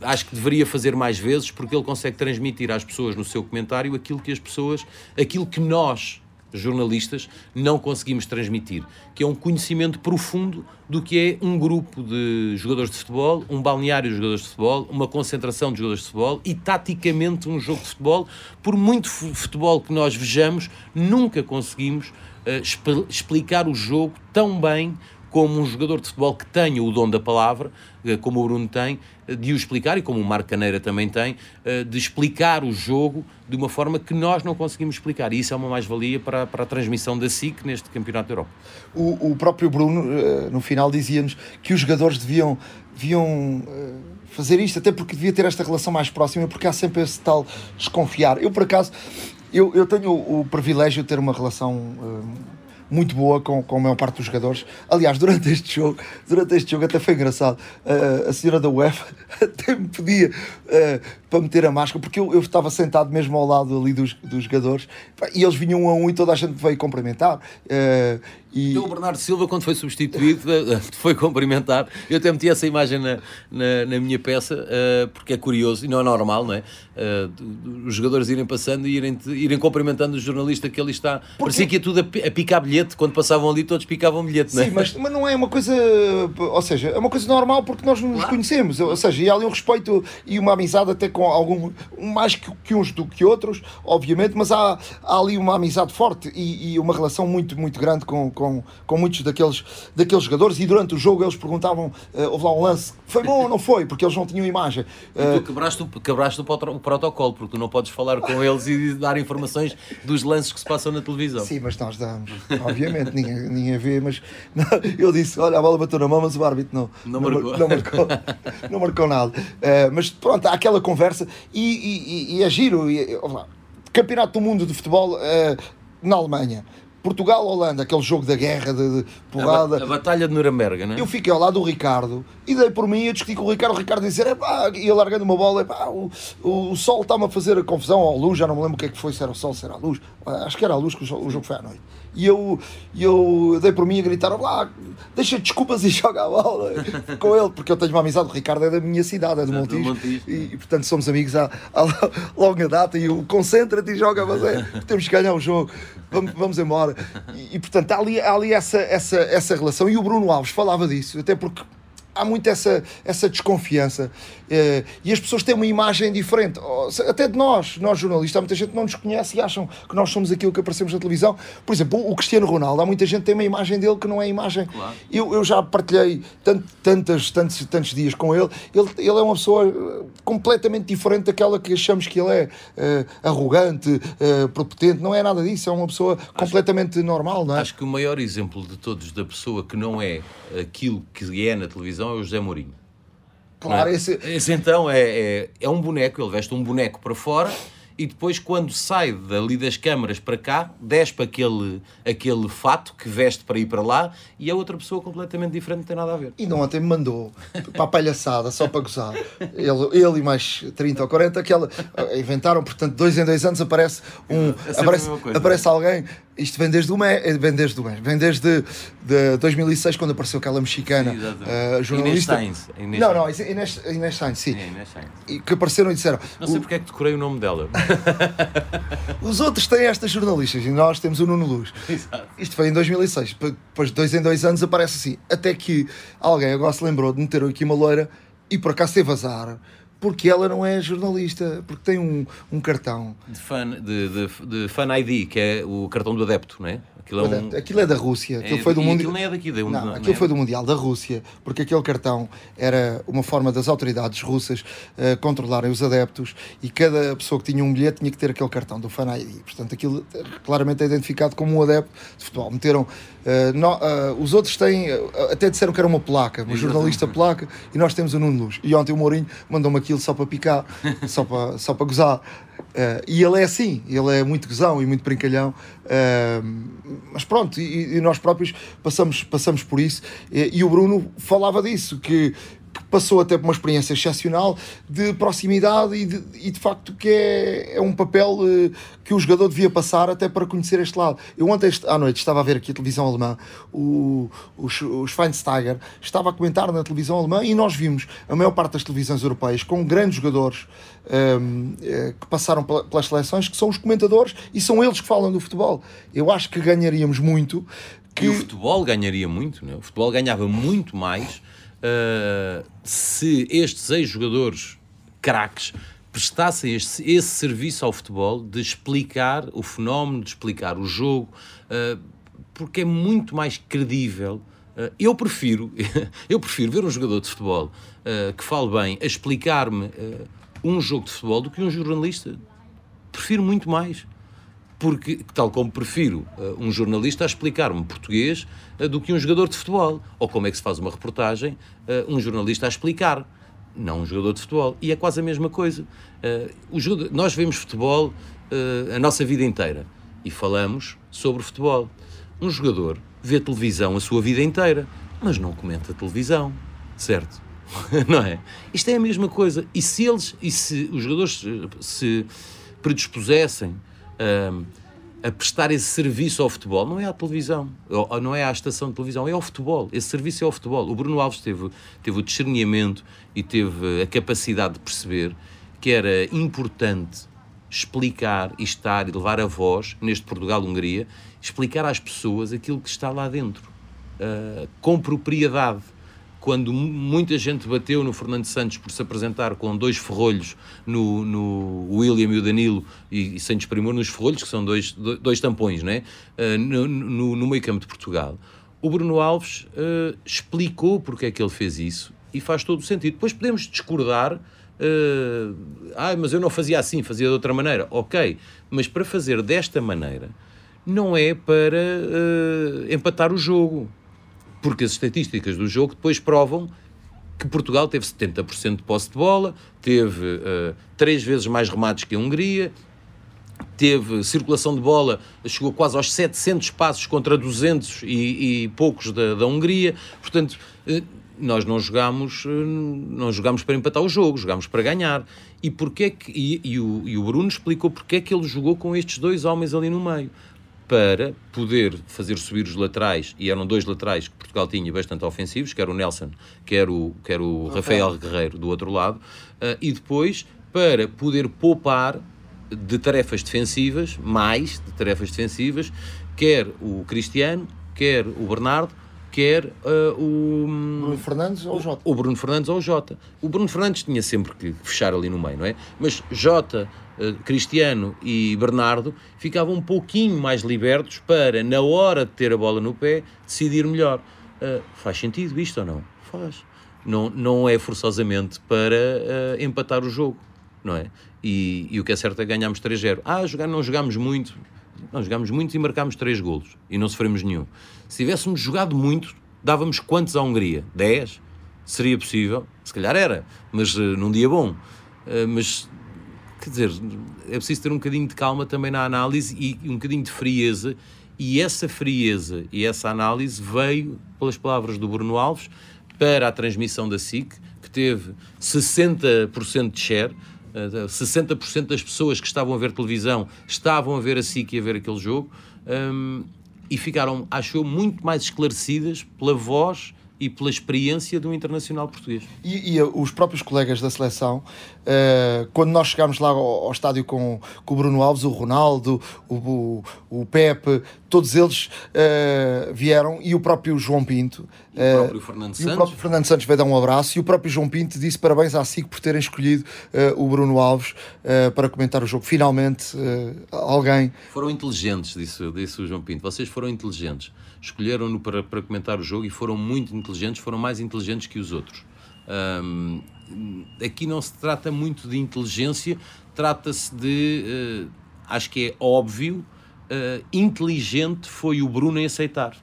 acho que deveria fazer mais vezes porque ele consegue transmitir às pessoas no seu comentário aquilo que as pessoas, aquilo que nós jornalistas, não conseguimos transmitir, que é um conhecimento profundo do que é um grupo de jogadores de futebol, um balneário de jogadores de futebol, uma concentração de jogadores de futebol e taticamente um jogo de futebol. Por muito futebol que nós vejamos, nunca conseguimos uh, explicar o jogo tão bem como um jogador de futebol que tenha o dom da palavra, eh, como o Bruno tem, eh, de o explicar, e como o Marco Caneira também tem, eh, de explicar o jogo de uma forma que nós não conseguimos explicar. E isso é uma mais-valia para, para a transmissão da SIC neste Campeonato da Europa. O, o próprio Bruno, no final, dizia-nos que os jogadores deviam, deviam fazer isto, até porque devia ter esta relação mais próxima, porque há sempre esse tal desconfiar. Eu, por acaso, eu, eu tenho o, o privilégio de ter uma relação muito boa com, com a maior parte dos jogadores. Aliás, durante este jogo, durante este jogo até foi engraçado. Uh, a senhora da UEFA até me pedia uh, para meter a máscara, porque eu, eu estava sentado mesmo ao lado ali dos, dos jogadores e eles vinham um a um e toda a gente veio cumprimentar. Uh, e... Então, o Bernardo Silva, quando foi substituído, foi cumprimentar. Eu até meti essa imagem na, na, na minha peça, uh, porque é curioso e não é normal, não é? Uh, os jogadores irem passando e irem, irem cumprimentando o jornalista que ali está. Porque... Parecia que ia tudo a, a, picar bilhete. Quando passavam ali, todos picavam bilhete, não é? Sim, mas, mas não é uma coisa. Ou seja, é uma coisa normal porque nós nos claro. conhecemos. Ou seja, e há ali um respeito e uma amizade até com algum. mais que, que uns do que outros, obviamente, mas há, há ali uma amizade forte e, e uma relação muito, muito grande com, com com, com muitos daqueles, daqueles jogadores e durante o jogo eles perguntavam, uh, houve lá um lance, foi bom ou não foi? Porque eles não tinham imagem. Uh, e tu quebraste, quebraste o, o protocolo, porque tu não podes falar com eles e dar informações dos lances que se passam na televisão. Sim, mas nós damos, obviamente, ninguém, ninguém vê, mas não, eu disse, olha, a bola bateu na mão, mas o árbitro não, não, não marcou. Não marcou, não marcou nada. Uh, mas pronto, há aquela conversa e, e, e é giro. E, lá, Campeonato do Mundo de Futebol na Alemanha. Portugal-Holanda, aquele jogo da guerra, de, de porrada. A, a, Batalha de Nuremberg, não é? Eu fiquei ao lado do Ricardo e dei por mim a discutir com o Ricardo. O Ricardo dizer, é pá, ia largando uma bola, pá, o, o, sol está-me a fazer a confusão, ou a luz, já não me lembro o que é que foi, se era o sol, se era a luz. Acho que era a luz que o, jogo foi à noite. E eu, eu dei por mim a gritar, lá, deixa desculpas e joga a bola com ele, porque eu tenho uma amizade. O Ricardo é da minha cidade, é do Montijo. Montijo. E, e, portanto somos amigos há, há longa data. E o concentra-te e joga, mas é, temos que ganhar o jogo, vamos, vamos embora. E, e portanto há ali, há ali essa, essa, essa relação. E o Bruno Alves falava disso, até porque há muito essa, essa desconfiança uh, e as pessoas têm uma imagem diferente, até de nós, nós jornalistas, há muita gente que não nos conhece e acham que nós somos aquilo que aparecemos na televisão. Por exemplo, o Cristiano Ronaldo, há muita gente que tem uma imagem dele que não é a imagem. Claro. Eu, eu já partilhei tant, tantas, tantos, tantos dias com ele. ele, ele é uma pessoa eh, completamente diferente daquela que achamos que ele é, uh, arrogante, uh, propotente, não é nada disso, é uma pessoa acho, completamente normal, não é? Acho que o maior exemplo de todos da pessoa que não é aquilo que é na televisão é o José Mourinho. Claro, é? esse... esse então é, é, é um boneco, ele veste um boneco para fora e depois quando sai dali das câmaras para cá, despe aquele, aquele fato que veste para ir para lá e é outra pessoa completamente diferente, não tem nada a ver. E não ontem me mandou para a palhaçada, só para gozar. Ele, ele e mais 30 ou 40, que ela, inventaram, portanto, dois em dois anos aparece um. É aparece, aparece alguém Isto vem desde o mês, vem desde o mês, vem desde de 2006, quando apareceu aquela mexicana uh, jornalista. Inês Sainz, Inês não, não, é Inês, Inês Sainz, sim. É, Inês Sainz. E que apareceram e disseram: Não sei "O- porque é que decorei o nome dela. os outros têm estas jornalistas e nós temos o Nuno Luz. Exato. Isto foi em 2006. P- Depois de dois em dois anos aparece assim. Até que alguém agora se lembrou de meter aqui uma loira e por acaso teve azar. Porque ela não é jornalista, porque tem um, um cartão. De fan, de, de, de fan ID, que é o cartão do adepto, não é? Aquilo é um. Aquilo é da Rússia. Aquilo é- foi do mundo. Aquilo nem é daqui, de onde, Não, não aquilo é? foi do Mundial da Rússia, porque aquele cartão era uma forma das autoridades russas eh, controlarem os adeptos e cada pessoa que tinha um bilhete tinha que ter aquele cartão do Fan ID. Portanto, aquilo eh, claramente é identificado como um adepto de futebol. Meteram. eh, nó- eh, os outros têm. até disseram que era uma placa, uma jornalista placa, e nós temos o Nuno Luz. E ontem o Mourinho mandou-me aquilo só para picar, só para, só para gozar. Eh, e ele é assim, ele é muito gozão e muito brincalhão. eh, mas pronto, e, e nós próprios passamos, passamos por isso. E, e o Bruno falava disso, que passou até por uma experiência excepcional de proximidade e de, e de facto que é, é um papel eh, que o jogador devia passar até para conhecer este lado. Eu ontem à noite estava a ver aqui a televisão alemã, o, o, o Schweinsteiger estava a comentar na televisão alemã e nós vimos a maior parte das televisões europeias com grandes jogadores ehm, eh, que passaram pela- pelas seleções, que são os comentadores e são eles que falam do futebol. Eu acho que ganharíamos muito que E o futebol ganharia muito, não é? o futebol ganhava muito mais ah, se estes ex-jogadores craques prestassem este- esse serviço ao futebol de explicar o fenómeno, de explicar o jogo, ah, porque é muito mais credível. Ah, eu prefiro, eu prefiro ver um jogador de futebol que fale bem a explicar-me um jogo de futebol do que um jornalista. Prefiro muito mais porque, tal como prefiro uh, um jornalista a explicar-me português uh, do que um jogador de futebol. Ou como é que se faz uma reportagem, uh, um jornalista a explicar, não um jogador de futebol. E é quase a mesma coisa. Jogador- nós vemos futebol a nossa vida inteira e falamos sobre futebol. Um jogador vê televisão a sua vida inteira, mas não comenta televisão, certo? não é? Isto é a mesma coisa. E se eles, e se os jogadores se predispusessem a prestar esse serviço ao futebol, não é à televisão, não é à estação de televisão, é ao futebol. Esse serviço é ao futebol. O Bruno Alves teve, teve o discernimento e teve a capacidade de perceber que era importante explicar e estar e levar a voz, neste Portugal-Hungria, explicar às pessoas aquilo que está lá dentro, ah, com propriedade quando mu- muita gente bateu no Fernando Santos por se apresentar com dois ferrolhos no, no William e o Danilo e, e sem desprimor nos ferrolhos, que são dois, do- dois tampões, não é? Ah, no, no, no meio campo de Portugal. O Bruno Alves ah, explicou porque é que ele fez isso e faz todo o sentido. Depois podemos discordar ah, mas eu não fazia assim, fazia de outra maneira. Ok, mas para fazer desta maneira não é para ah, empatar o jogo porque as estatísticas do jogo depois provam que Portugal teve 70% de posse de bola, teve eh, três vezes mais remates que a Hungria, teve circulação de bola, chegou quase aos 700 passos contra 200 e, e poucos da, da Hungria. Portanto, eh, nós não jogámos, eh, não jogámos para empatar o jogo, jogámos para ganhar. E, porquê que, e, e o, e o Bruno explicou porque é que ele jogou com estes dois homens ali no meio. Para poder fazer subir os laterais, e eram dois laterais que Portugal tinha bastante ofensivos, quer o Nelson, quer o, quer o Rafael Guerreiro do outro lado, eh, e depois para poder poupar de tarefas defensivas, mais de tarefas defensivas, quer o Cristiano, quer o Bernardo, quer eh, o, Bruno Fernandes ou Jota? o Bruno Fernandes ou o Jota. O Bruno Fernandes tinha sempre que fechar ali no meio, não é? Mas Jota, eh, Cristiano e Bernardo ficavam um pouquinho mais libertos para, na hora de ter a bola no pé, decidir melhor. Eh, faz sentido isto ou não? Faz. Não, não é forçosamente para empatar o jogo, não é? E, e o que é certo é que ganhámos 3-0. Ah, jogar, não jogámos muito. Não, jogámos muito e marcámos 3 golos. E não sofremos nenhum. Se tivéssemos jogado muito, dávamos quantos à Hungria? 10? Seria possível? Se calhar era, mas eh, num dia bom. Eh, mas, quer dizer, é preciso ter um bocadinho de calma também na análise e um bocadinho de frieza. E essa frieza e essa análise veio pelas palavras do Bruno Alves para a transmissão da SIC, que teve 60% de share. Eh, 60% das pessoas que estavam a ver televisão estavam a ver a SIC e a ver aquele jogo. hum, e ficaram, acho eu, muito mais esclarecidas pela voz e pela experiência do internacional português. E, e os próprios colegas da seleção, uh, quando nós chegámos lá ao, ao estádio com, com, o Bruno Alves, o Ronaldo, o, o, o Pepe, todos eles uh, vieram e o próprio João Pinto. E o próprio Fernando Santos. O próprio Fernando Santos veio dar um abraço e o próprio João Pinto disse parabéns à SIC por terem escolhido o Bruno Alves para comentar o jogo. Finalmente, alguém. Foram inteligentes, disse, disse o João Pinto. Vocês foram inteligentes escolheram-no para, para comentar o jogo e foram muito inteligentes, foram mais inteligentes que os outros. Um, aqui não se trata muito de inteligência, trata-se de, uh, acho que é óbvio, uh, inteligente foi o Bruno em aceitar.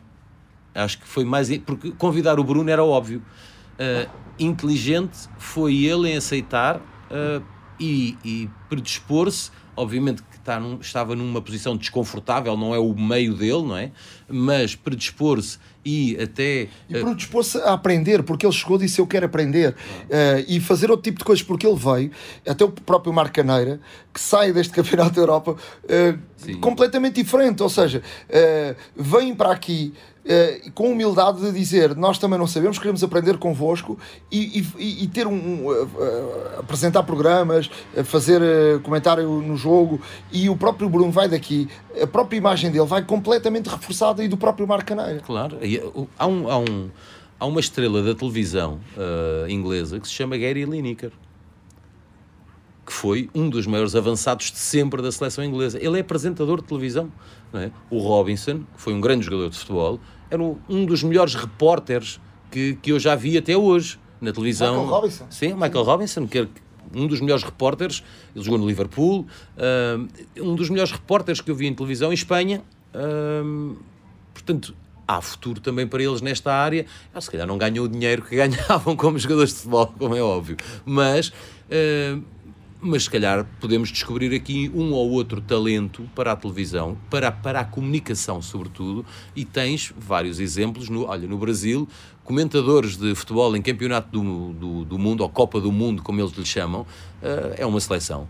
Acho que foi mais. Porque convidar o Bruno era óbvio. Uh, inteligente foi ele em aceitar e, e predispor-se obviamente que está num, estava numa posição desconfortável, não é o meio dele, não é? Mas predispor-se e até. E eh, predispor-se a aprender, porque ele chegou e disse eu quero aprender. Uh, e fazer outro tipo de coisas, porque ele veio, até o próprio Marco Caneira, que sai deste Campeonato da Europa uh, completamente diferente. Ou seja, uh, vem para aqui uh, com humildade de dizer nós também não sabemos, queremos aprender convosco e, e, e ter um, um uh, apresentar programas, fazer comentário no jogo e o próprio Bruno vai daqui, a própria imagem dele vai completamente reforçada e do próprio Marcaneira. Claro, há, um, há, um, há uma estrela da televisão inglesa que se chama Gary Lineker que foi um dos maiores avançados de sempre da seleção inglesa. Ele é apresentador de televisão. É? O Robinson, que foi um grande jogador de futebol, era um dos melhores repórteres que, que eu já vi até hoje na televisão. Michael Robinson. Sim, Michael Robinson, que era um dos melhores repórteres, ele jogou no Liverpool, uh, um dos melhores repórteres que eu vi em televisão em Espanha. Uh, portanto, há futuro também para eles nesta área. Ah, se calhar não ganham o dinheiro que ganhavam como jogadores de futebol, como é óbvio, mas. Mas se calhar podemos descobrir aqui um ou outro talento para a televisão, para, para a comunicação, sobretudo, e tens vários exemplos. No, olha, no Brasil, comentadores de futebol em campeonato do, do, do mundo, ou Copa do Mundo, como eles lhe chamam, uh, é uma seleção.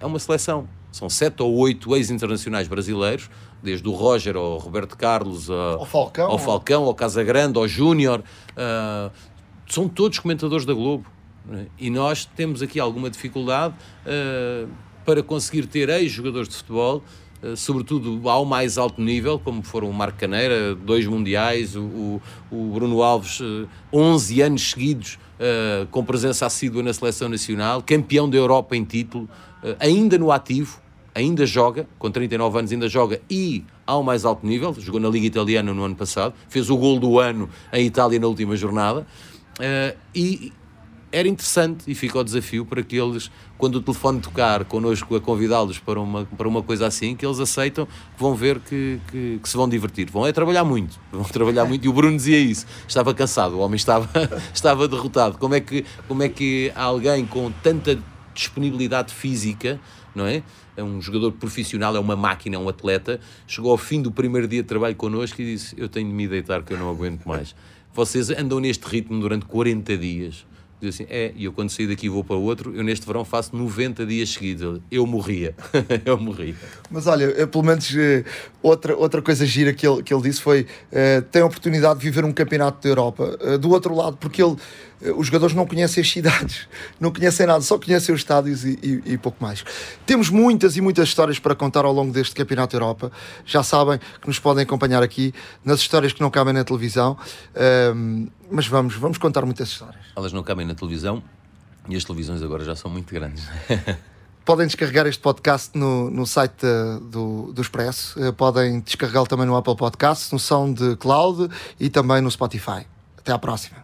É uma seleção. São sete ou oito ex-internacionais brasileiros, desde o Roger ao Roberto Carlos, ao Falcão, ao, Falcão, ao Casagrande, ao Júnior. Uh, são todos comentadores da Globo. E nós temos aqui alguma dificuldade uh, para conseguir ter ex-jogadores de futebol, uh, sobretudo ao mais alto nível, como foram o Marco Caneira, dois mundiais, o, o, Bruno Alves, uh, eh, 11 anos seguidos uh, com presença assídua na seleção nacional, campeão da Europa em título, ainda no ativo, ainda joga, com 39 anos ainda joga e ao mais alto nível, jogou na Liga Italiana no ano passado, fez o gol do ano em Itália na última jornada, e era interessante e fica o desafio para que eles, quando o telefone tocar connosco a convidá-los para uma, para uma coisa assim, que eles aceitam, que vão ver que, que, que, se vão divertir. Vão é trabalhar muito, vão trabalhar muito. E o Bruno dizia isso, estava cansado, o homem estava, estava derrotado. Como é, que, como é que alguém com tanta disponibilidade física, não é? É um jogador profissional, é uma máquina, é um atleta. Chegou ao fim do primeiro dia de trabalho connosco e disse: Eu tenho de me deitar que eu não aguento mais. Vocês andam neste ritmo durante 40 dias diz assim: é, e eu quando sair daqui vou para outro, eu neste verão faço 90 dias seguidos. Eu morria. eu morria. Mas olha, eh, pelo menos eh, outra, outra coisa gira que ele, que ele disse foi: uh, tem a oportunidade de viver um campeonato da Europa. Uh, do outro lado, porque ele os jogadores não conhecem as cidades, não conhecem nada, só conhecem os estádios e, e, e, pouco mais. Temos muitas e muitas histórias para contar ao longo deste Campeonato Europa. Já sabem que nos podem acompanhar aqui nas histórias que não cabem na televisão, um, mas vamos, vamos contar muitas histórias. Elas não cabem na televisão e as televisões agora já são muito grandes. podem descarregar este podcast no, no site do, do Expresso, eh, podem descarregá-lo também no Apple Podcasts, no SoundCloud e também no Spotify. Até à próxima.